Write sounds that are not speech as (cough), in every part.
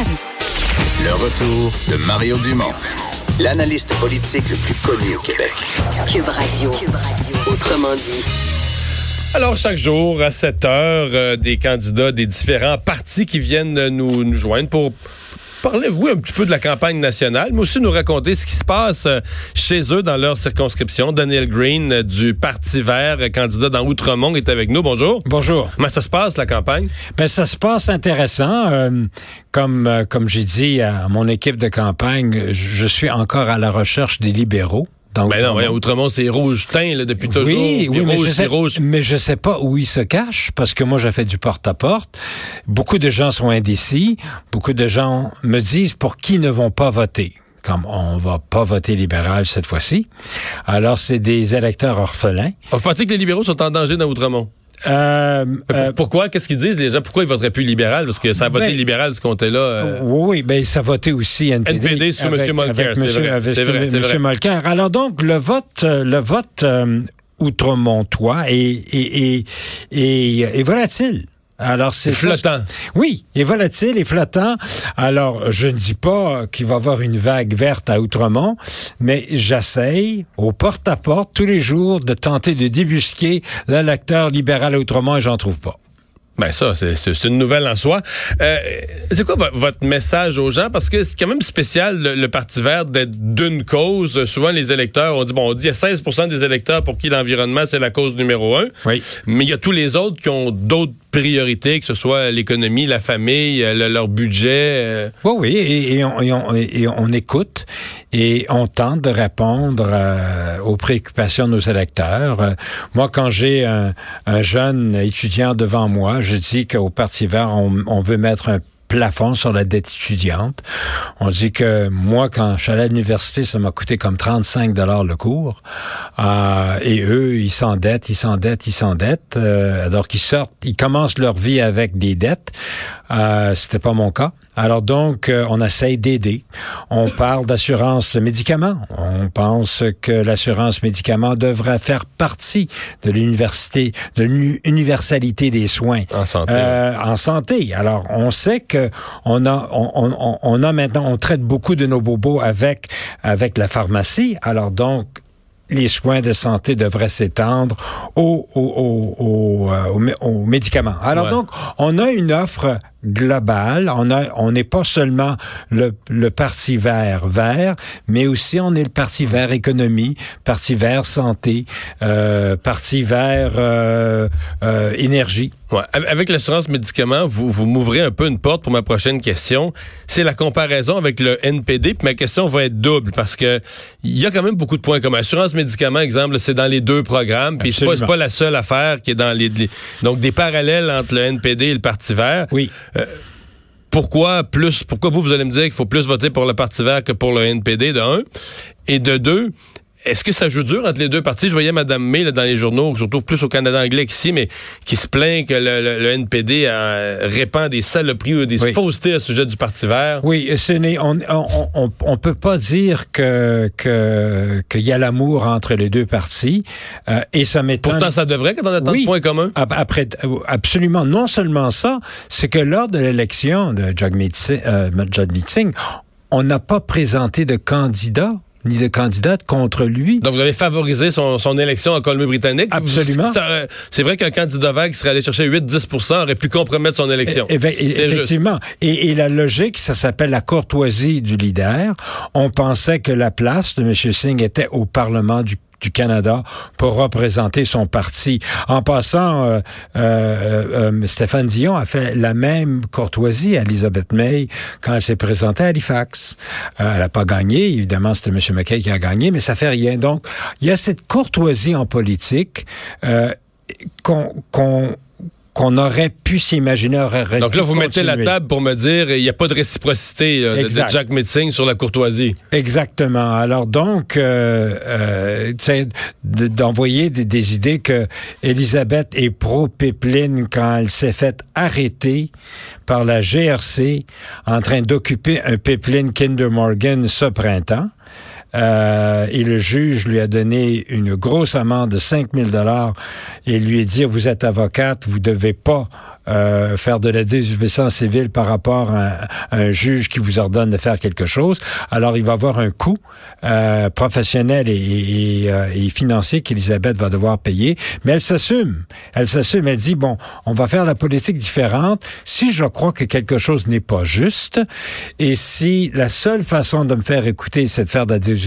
Le retour de Mario Dumont, l'analyste politique le plus connu au Québec. Cube Radio. Autrement dit. Alors, chaque jour, à 7 heures, euh, des candidats des différents partis qui viennent nous, nous joindre pour parler, oui, un petit peu de la campagne nationale, mais aussi nous raconter ce qui se passe euh, chez eux dans leur circonscription. Daniel Green euh, du Parti vert, euh, candidat dans Outremont, est avec nous. Bonjour. Bonjour. Comment ça se passe, la campagne? Ben, ça se passe intéressant. Euh, comme euh, comme j'ai dit à mon équipe de campagne, je suis encore à la recherche des libéraux. Ben non, voyons, Outremont, c'est rouge teint là, depuis toujours. Oui, oui, mais rouge, je, sais, rouge. mais je sais pas où ils se cachent parce que moi, j'ai fait du porte-à-porte. Beaucoup de gens sont indécis. Beaucoup de gens me disent pour qui ne vont pas voter? Comme on va pas voter libéral cette fois-ci. Alors, c'est des électeurs orphelins. Vous pensez que les libéraux sont en danger dans Outremont? Euh, euh, Pourquoi? Qu'est-ce qu'ils disent déjà? Pourquoi ils voteraient plus libéral? Parce que ça a voté Ben, libéral, ce compte-là. euh, Oui, oui, ben ça votait aussi NPD. NPD sur avec- M. Avec c'est vrai, avec c'est vrai, M. vrai. Mulcair. Alors donc, le vote, euh, le vote euh, outremontois est, est, est, est volatile. Alors c'est ça- flottant. oui, est volatile et flottant. Alors, je ne dis pas qu'il va y avoir une vague verte à Outremont, mais j'essaye, au porte-à-porte, tous les jours, de tenter de débusquer l'électeur libéral à Outremont et j'en trouve pas. Ben ça, c'est- une nouvelle en soi. Euh, c'est quoi vo- votre message aux gens? Parce que c'est quand même spécial, le, le Parti vert, d'être d'une cause. Souvent, les électeurs, on dit, bon, on dit, il y a 16% des électeurs pour qui l'environnement, c'est la cause numéro un. Oui. Mais il y a tous les autres qui ont d'autres priorités, que ce soit l'économie, la famille, euh, le- leur budget. euh. Oui, oui, et, on, écoute et on tente de répondre euh, aux préoccupations de nos électeurs. Moi, quand j'ai un, un jeune étudiant devant moi, je dis qu'au Parti vert, on, on veut mettre un plafond sur la dette étudiante. On dit que moi, quand je suis allé à l'université, ça m'a coûté comme 35 dollars le cours. Euh, et eux, ils s'endettent, ils s'endettent, ils s'endettent. Euh, alors qu'ils sortent, ils commencent leur vie avec des dettes. Euh, C'était pas mon cas. Alors donc, euh, on essaye d'aider. On parle d'assurance médicaments. On pense que l'assurance médicaments devrait faire partie de l'université, de l'universalité des soins En santé, Euh, en santé. Alors, on sait que on a, on, on- on a maintenant, on traite beaucoup de nos bobos avec avec la pharmacie. Alors donc. Les soins de santé devraient s'étendre aux, aux, aux, aux, euh, aux mé- aux médicaments. Alors Ouais. donc, on a une offre globale. On a, on n'est pas seulement le, le parti vert vert, mais aussi on est le parti vert économie, parti vert santé, euh, parti vert euh, euh, énergie. Ouais. Avec- l'assurance médicaments, vous, vous m'ouvrez un peu une porte pour ma prochaine question. C'est la comparaison avec le NPD. Puis ma question va être double parce que il y a quand même beaucoup de points communs. Assurance médicaments, exemple, c'est dans les deux programmes. Puis c'est pas, la seule affaire qui est dans les, les- donc des parallèles entre le NPD et le Parti Vert. Oui. Pourquoi plus Pourquoi vous vous allez me dire qu'il faut plus voter pour le Parti Vert que pour le NPD de un? Et de deux. Est-ce que ça joue dur entre les deux partis? Je voyais Mme May là, dans les journaux, surtout plus au Canada anglais qu'ici, mais qui se plaint que le, le- le NPD euh, répand des saloperies ou des Oui. faussetés à sujet du Parti vert. Oui, ce n'est, on, on, on, on peut pas dire que que qu'il y a l'amour entre les deux partis euh, et ça m'étonne. Pourtant, ça devrait quand on a tant Oui. de points communs. Ap- Après, euh, absolument. Non seulement ça, c'est que lors de l'élection de Jagmeet Singh, euh, on n'a pas présenté de candidat ni de candidate contre lui. Donc, vous avez favorisé son, son élection en Colombie-Britannique. Absolument. Euh, C'est vrai qu'un candidat vague qui serait allé chercher 8-10% aurait pu compromettre son élection. Eh, C'est juste. effectivement. Et, et la logique, ça s'appelle la courtoisie du leader. On pensait que la place de M. Singh était au Parlement du du Canada pour représenter son parti. En passant, euh, euh, euh, Stéphane Dion a fait la même courtoisie à Elizabeth May quand elle s'est présentée à Halifax. Euh, elle n'a pas gagné, évidemment, c'était M. McKay qui a gagné, mais ça fait rien. Donc, il y a cette courtoisie en politique euh, qu'on qu'on aurait pu s'imaginer. aurait Donc là, vous mettez la table pour me dire il n'y a pas de réciprocité euh, de. Jack Metzing sur la courtoisie. Exactement. Alors donc, euh, euh, d'envoyer des, des idées que Elisabeth est pro-Pipeline quand elle s'est faite arrêter par la GRC en train d'occuper un pipeline Kinder Morgan ce printemps. Euh, et le juge lui a donné une grosse amende de 5 000 dollars et lui a dit vous êtes avocate, vous devez pas euh, faire de la désobéissance civile par rapport à, un juge qui vous ordonne de faire quelque chose. Alors, il va avoir un coût euh, professionnel et, et, euh, et financier qu'Elisabeth va devoir payer. Mais elle s'assume. Elle s'assume. Elle dit, bon, on va faire la politique différente. Si je crois que quelque chose n'est pas juste et si la seule façon de me faire écouter, c'est de faire de la désobéissance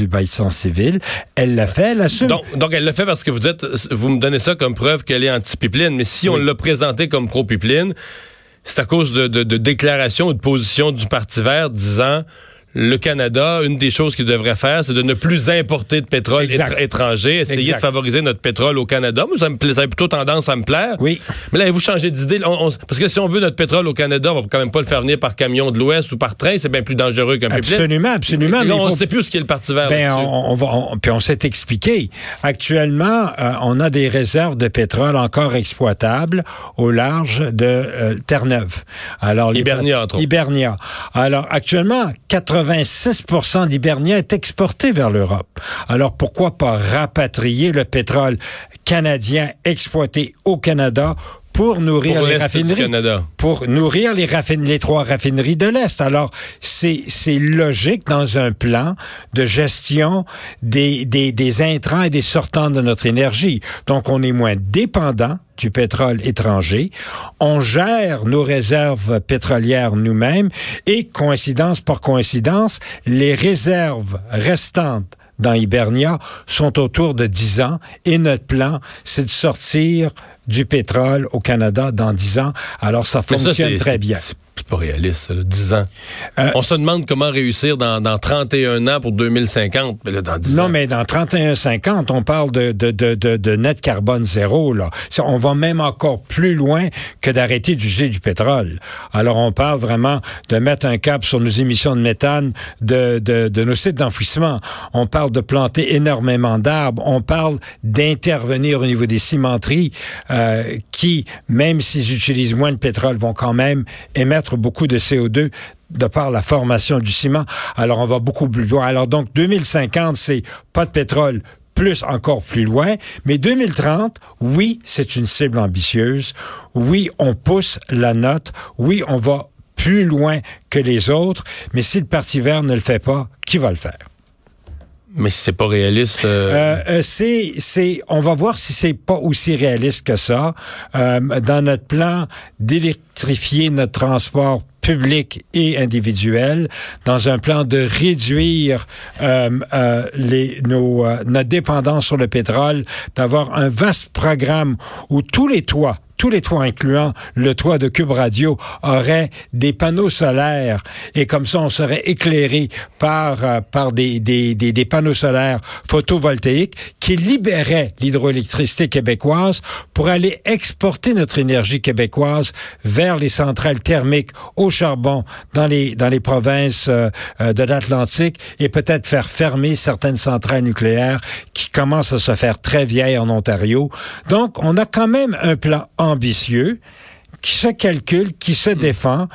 civile, elle l'a fait, elle assume. Donc, donc, elle l'a fait parce que vous dites, vous me donnez ça comme preuve qu'elle est anti-pipeline. Mais si on l'a présenté comme pro-pipeline, c'est à cause de, de, de déclarations ou de positions du Parti vert disant le Canada, une des choses qu'il devrait faire, c'est de ne plus importer de pétrole Exact. étranger, essayer Exact. de favoriser notre pétrole au Canada. Moi, ça, me plaît, ça a plutôt tendance à me plaire. Oui. Mais là, vous changez d'idée? Parce que si on veut notre pétrole au Canada, on va quand même pas le faire venir par camion de l'Ouest ou par train. C'est bien plus dangereux qu'un pipeline. Absolument, absolument. Là, on faut- sait plus ce qu'est le Parti vert. Ben, on, on va, on- puis on s'est expliqué. Actuellement, euh, on a des réserves de pétrole encore exploitables au large de euh, Terre-Neuve. Alors, les- Hibernia, entre autres. Hibernia. Alors, actuellement, 86 d'Hibernia est exporté vers l'Europe. Alors, pourquoi pas rapatrier le pétrole canadien exploité au Canada pour nourrir Pour les du raffineries? Canada. pour nourrir les, les trois raffineries de l'Est. Alors, c'est c'est logique dans un plan de gestion des, des, des intrants et des sortants de notre énergie. Donc, on est moins dépendant du pétrole étranger. On gère nos réserves pétrolières nous-mêmes et, coïncidence par coïncidence, les réserves restantes dans Hibernia sont autour de 10 ans et notre plan, c'est de sortir du pétrole au Canada dans 10 ans. Alors, ça fonctionne très bien. C'est pas réaliste, ça, là, 10 ans. Euh, on se demande comment réussir dans, dans 31 ans pour 2050. Mais là, dans 10 Non, ans. mais dans 31-50, on parle de, de, de, de, net carbone zéro. Là. On va même encore plus loin que d'arrêter d'user du pétrole. Alors, on parle vraiment de mettre un cap sur nos émissions de méthane de, de, de nos sites d'enfouissement. On parle de planter énormément d'arbres. On parle d'intervenir au niveau des cimenteries euh, qui, même s'ils utilisent moins de pétrole, vont quand même émettre beaucoup de CO2 de par la formation du ciment. Alors, on va beaucoup plus loin. Alors, donc, 2050, c'est pas de pétrole, plus encore plus loin. Mais 2030, oui, c'est une cible ambitieuse. Oui, on pousse la note. Oui, on va plus loin que les autres. Mais si le Parti vert ne le fait pas, qui va le faire? Mais si c'est pas réaliste. euh, Euh, euh, c'est, c'est, on va voir si c'est pas aussi réaliste que ça. Euh, dans notre plan d'électrifier notre transport public et individuel, dans un plan de réduire euh, les, nos, notre dépendance sur le pétrole, d'avoir un vaste programme où tous les toits tous les toits, incluant le toit de Cube Radio, auraient des panneaux solaires et comme ça, on serait éclairé par, euh, par des, des, des, panneaux solaires photovoltaïques qui libéraient l'hydroélectricité québécoise pour aller exporter notre énergie québécoise vers les centrales thermiques au charbon dans les, dans les provinces euh, euh, de l'Atlantique et peut-être faire fermer certaines centrales nucléaires qui commencent à se faire très vieilles en Ontario. Donc, on a quand même un plan ambitieux qui se calcule, qui se défend.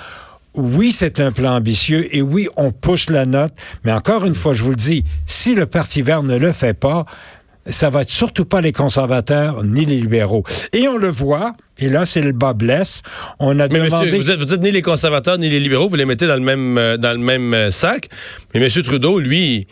Oui, c'est un plan ambitieux et oui, on pousse la note. Mais encore une fois, je vous le dis, si le Parti vert ne le fait pas, ça va être surtout pas les conservateurs ni les libéraux. Et on le voit, et là, c'est le bas blesse. On a mais demandé... monsieur, vous êtes, vous dites ni les conservateurs ni les libéraux, vous les mettez dans le même, euh, dans le même euh, sac. Mais M. Trudeau, lui,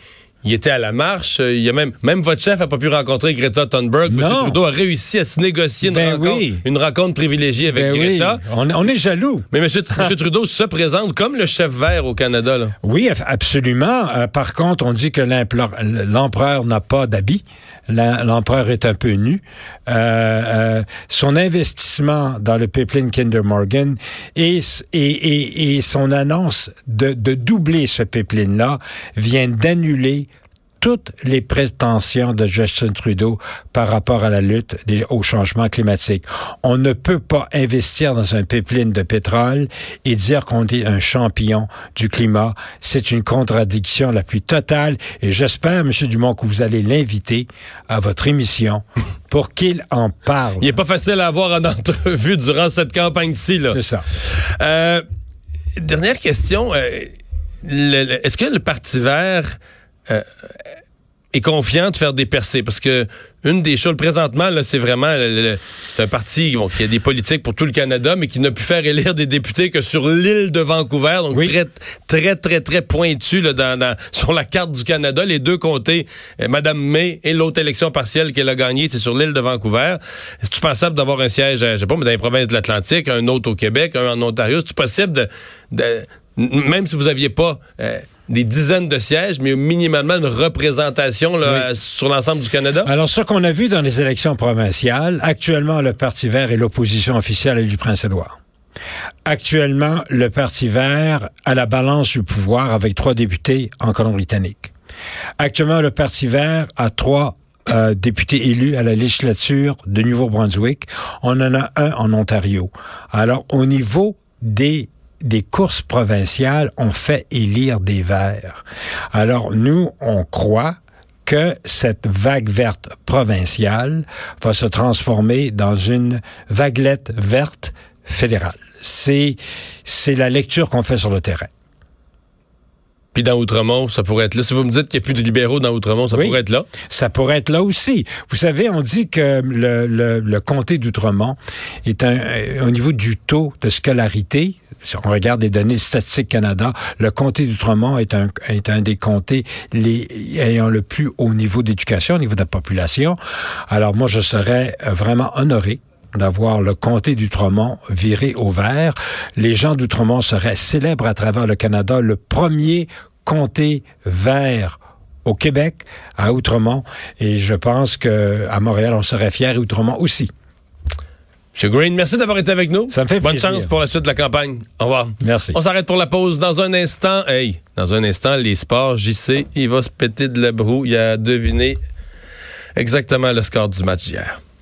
il était à la marche. Il y a même, même votre chef n'a pas pu rencontrer Greta Thunberg. M. Non. Trudeau a réussi à se négocier une, Ben rencontre, oui. une rencontre privilégiée avec Ben oui, Greta. on, on est jaloux. Mais M. (laughs) Trudeau se présente comme le chef vert au Canada. Là. Oui, absolument. Euh, par contre, on dit que l'empereur n'a pas d'habit. L'empereur est un peu nu. Euh, euh, son investissement dans le pipeline Kinder Morgan et, et, et, et son annonce de, de doubler ce pipeline-là vient d'annuler toutes les prétentions de Justin Trudeau par rapport à la lutte des- au changement climatique. On ne peut pas investir dans un pipeline de pétrole et dire qu'on est un champion du climat. C'est une contradiction la plus totale et j'espère, M. Dumont, que vous allez l'inviter à votre émission pour qu'il en parle. (laughs) Il est pas facile à avoir en entrevue durant cette campagne-ci. C'est ça. Euh, dernière question. euh, Est-ce que le Parti vert euh, est confiant de faire des percées parce que une des choses présentement là, c'est vraiment c'est un parti bon, qui a des politiques pour tout le Canada, mais qui n'a pu faire élire des députés que sur l'île de Vancouver, donc très très très très pointu là, dans, (laughs) sur la carte du Canada, les deux comtés, euh, Madame May et l'autre élection partielle qu'elle a gagnée, c'est sur l'île de Vancouver. Est-ce pensable d'avoir un siège, euh, je sais pas, mais dans les provinces de l'Atlantique, un autre au Québec, un en Ontario, c'est possible de, même si vous aviez pas euh, des dizaines de sièges, mais minimalement une représentation là, sur l'ensemble du Canada? Alors, ce qu'on a vu dans les élections provinciales, actuellement, le Parti vert est l'opposition officielle du Prince-Édouard. Actuellement, le Parti vert a la balance du pouvoir avec trois députés en Colombie-Britannique. Actuellement, le Parti vert a trois euh, députés élus à la législature de Nouveau-Brunswick. On en a un en Ontario. Alors, au niveau des des courses provinciales, on fait élire des verts. Alors, nous, on croit que cette vague verte provinciale va se transformer dans une vaguelette verte fédérale. C'est, c'est la lecture qu'on fait sur le terrain. Puis dans Outremont, ça pourrait être là. Si vous me dites qu'il n'y a plus de libéraux dans Outremont, ça pourrait être là. Ça pourrait être là aussi. Vous savez, on dit que le, le, comté d'Outremont est un, euh, au niveau du taux de scolarité. Si on regarde les données Statistiques Canada, le comté d'Outremont est un, est un des comtés les, ayant le plus haut niveau d'éducation au niveau de la population. Alors moi, je serais vraiment honoré d'avoir le comté d'Outremont viré au vert. Les gens d'Outremont seraient célèbres à travers le Canada. Le premier comté vert au Québec, à Outremont. Et je pense que à Montréal, on serait fiers et Outremont aussi. M. Green, merci d'avoir été avec nous. Ça me fait Bonne chance pour la suite de la campagne. Au revoir. Merci. On s'arrête pour la pause. Dans un instant, hey, dans un instant, les sports, JC, il va se péter de la broue. Il a deviné exactement le score du match d'hier.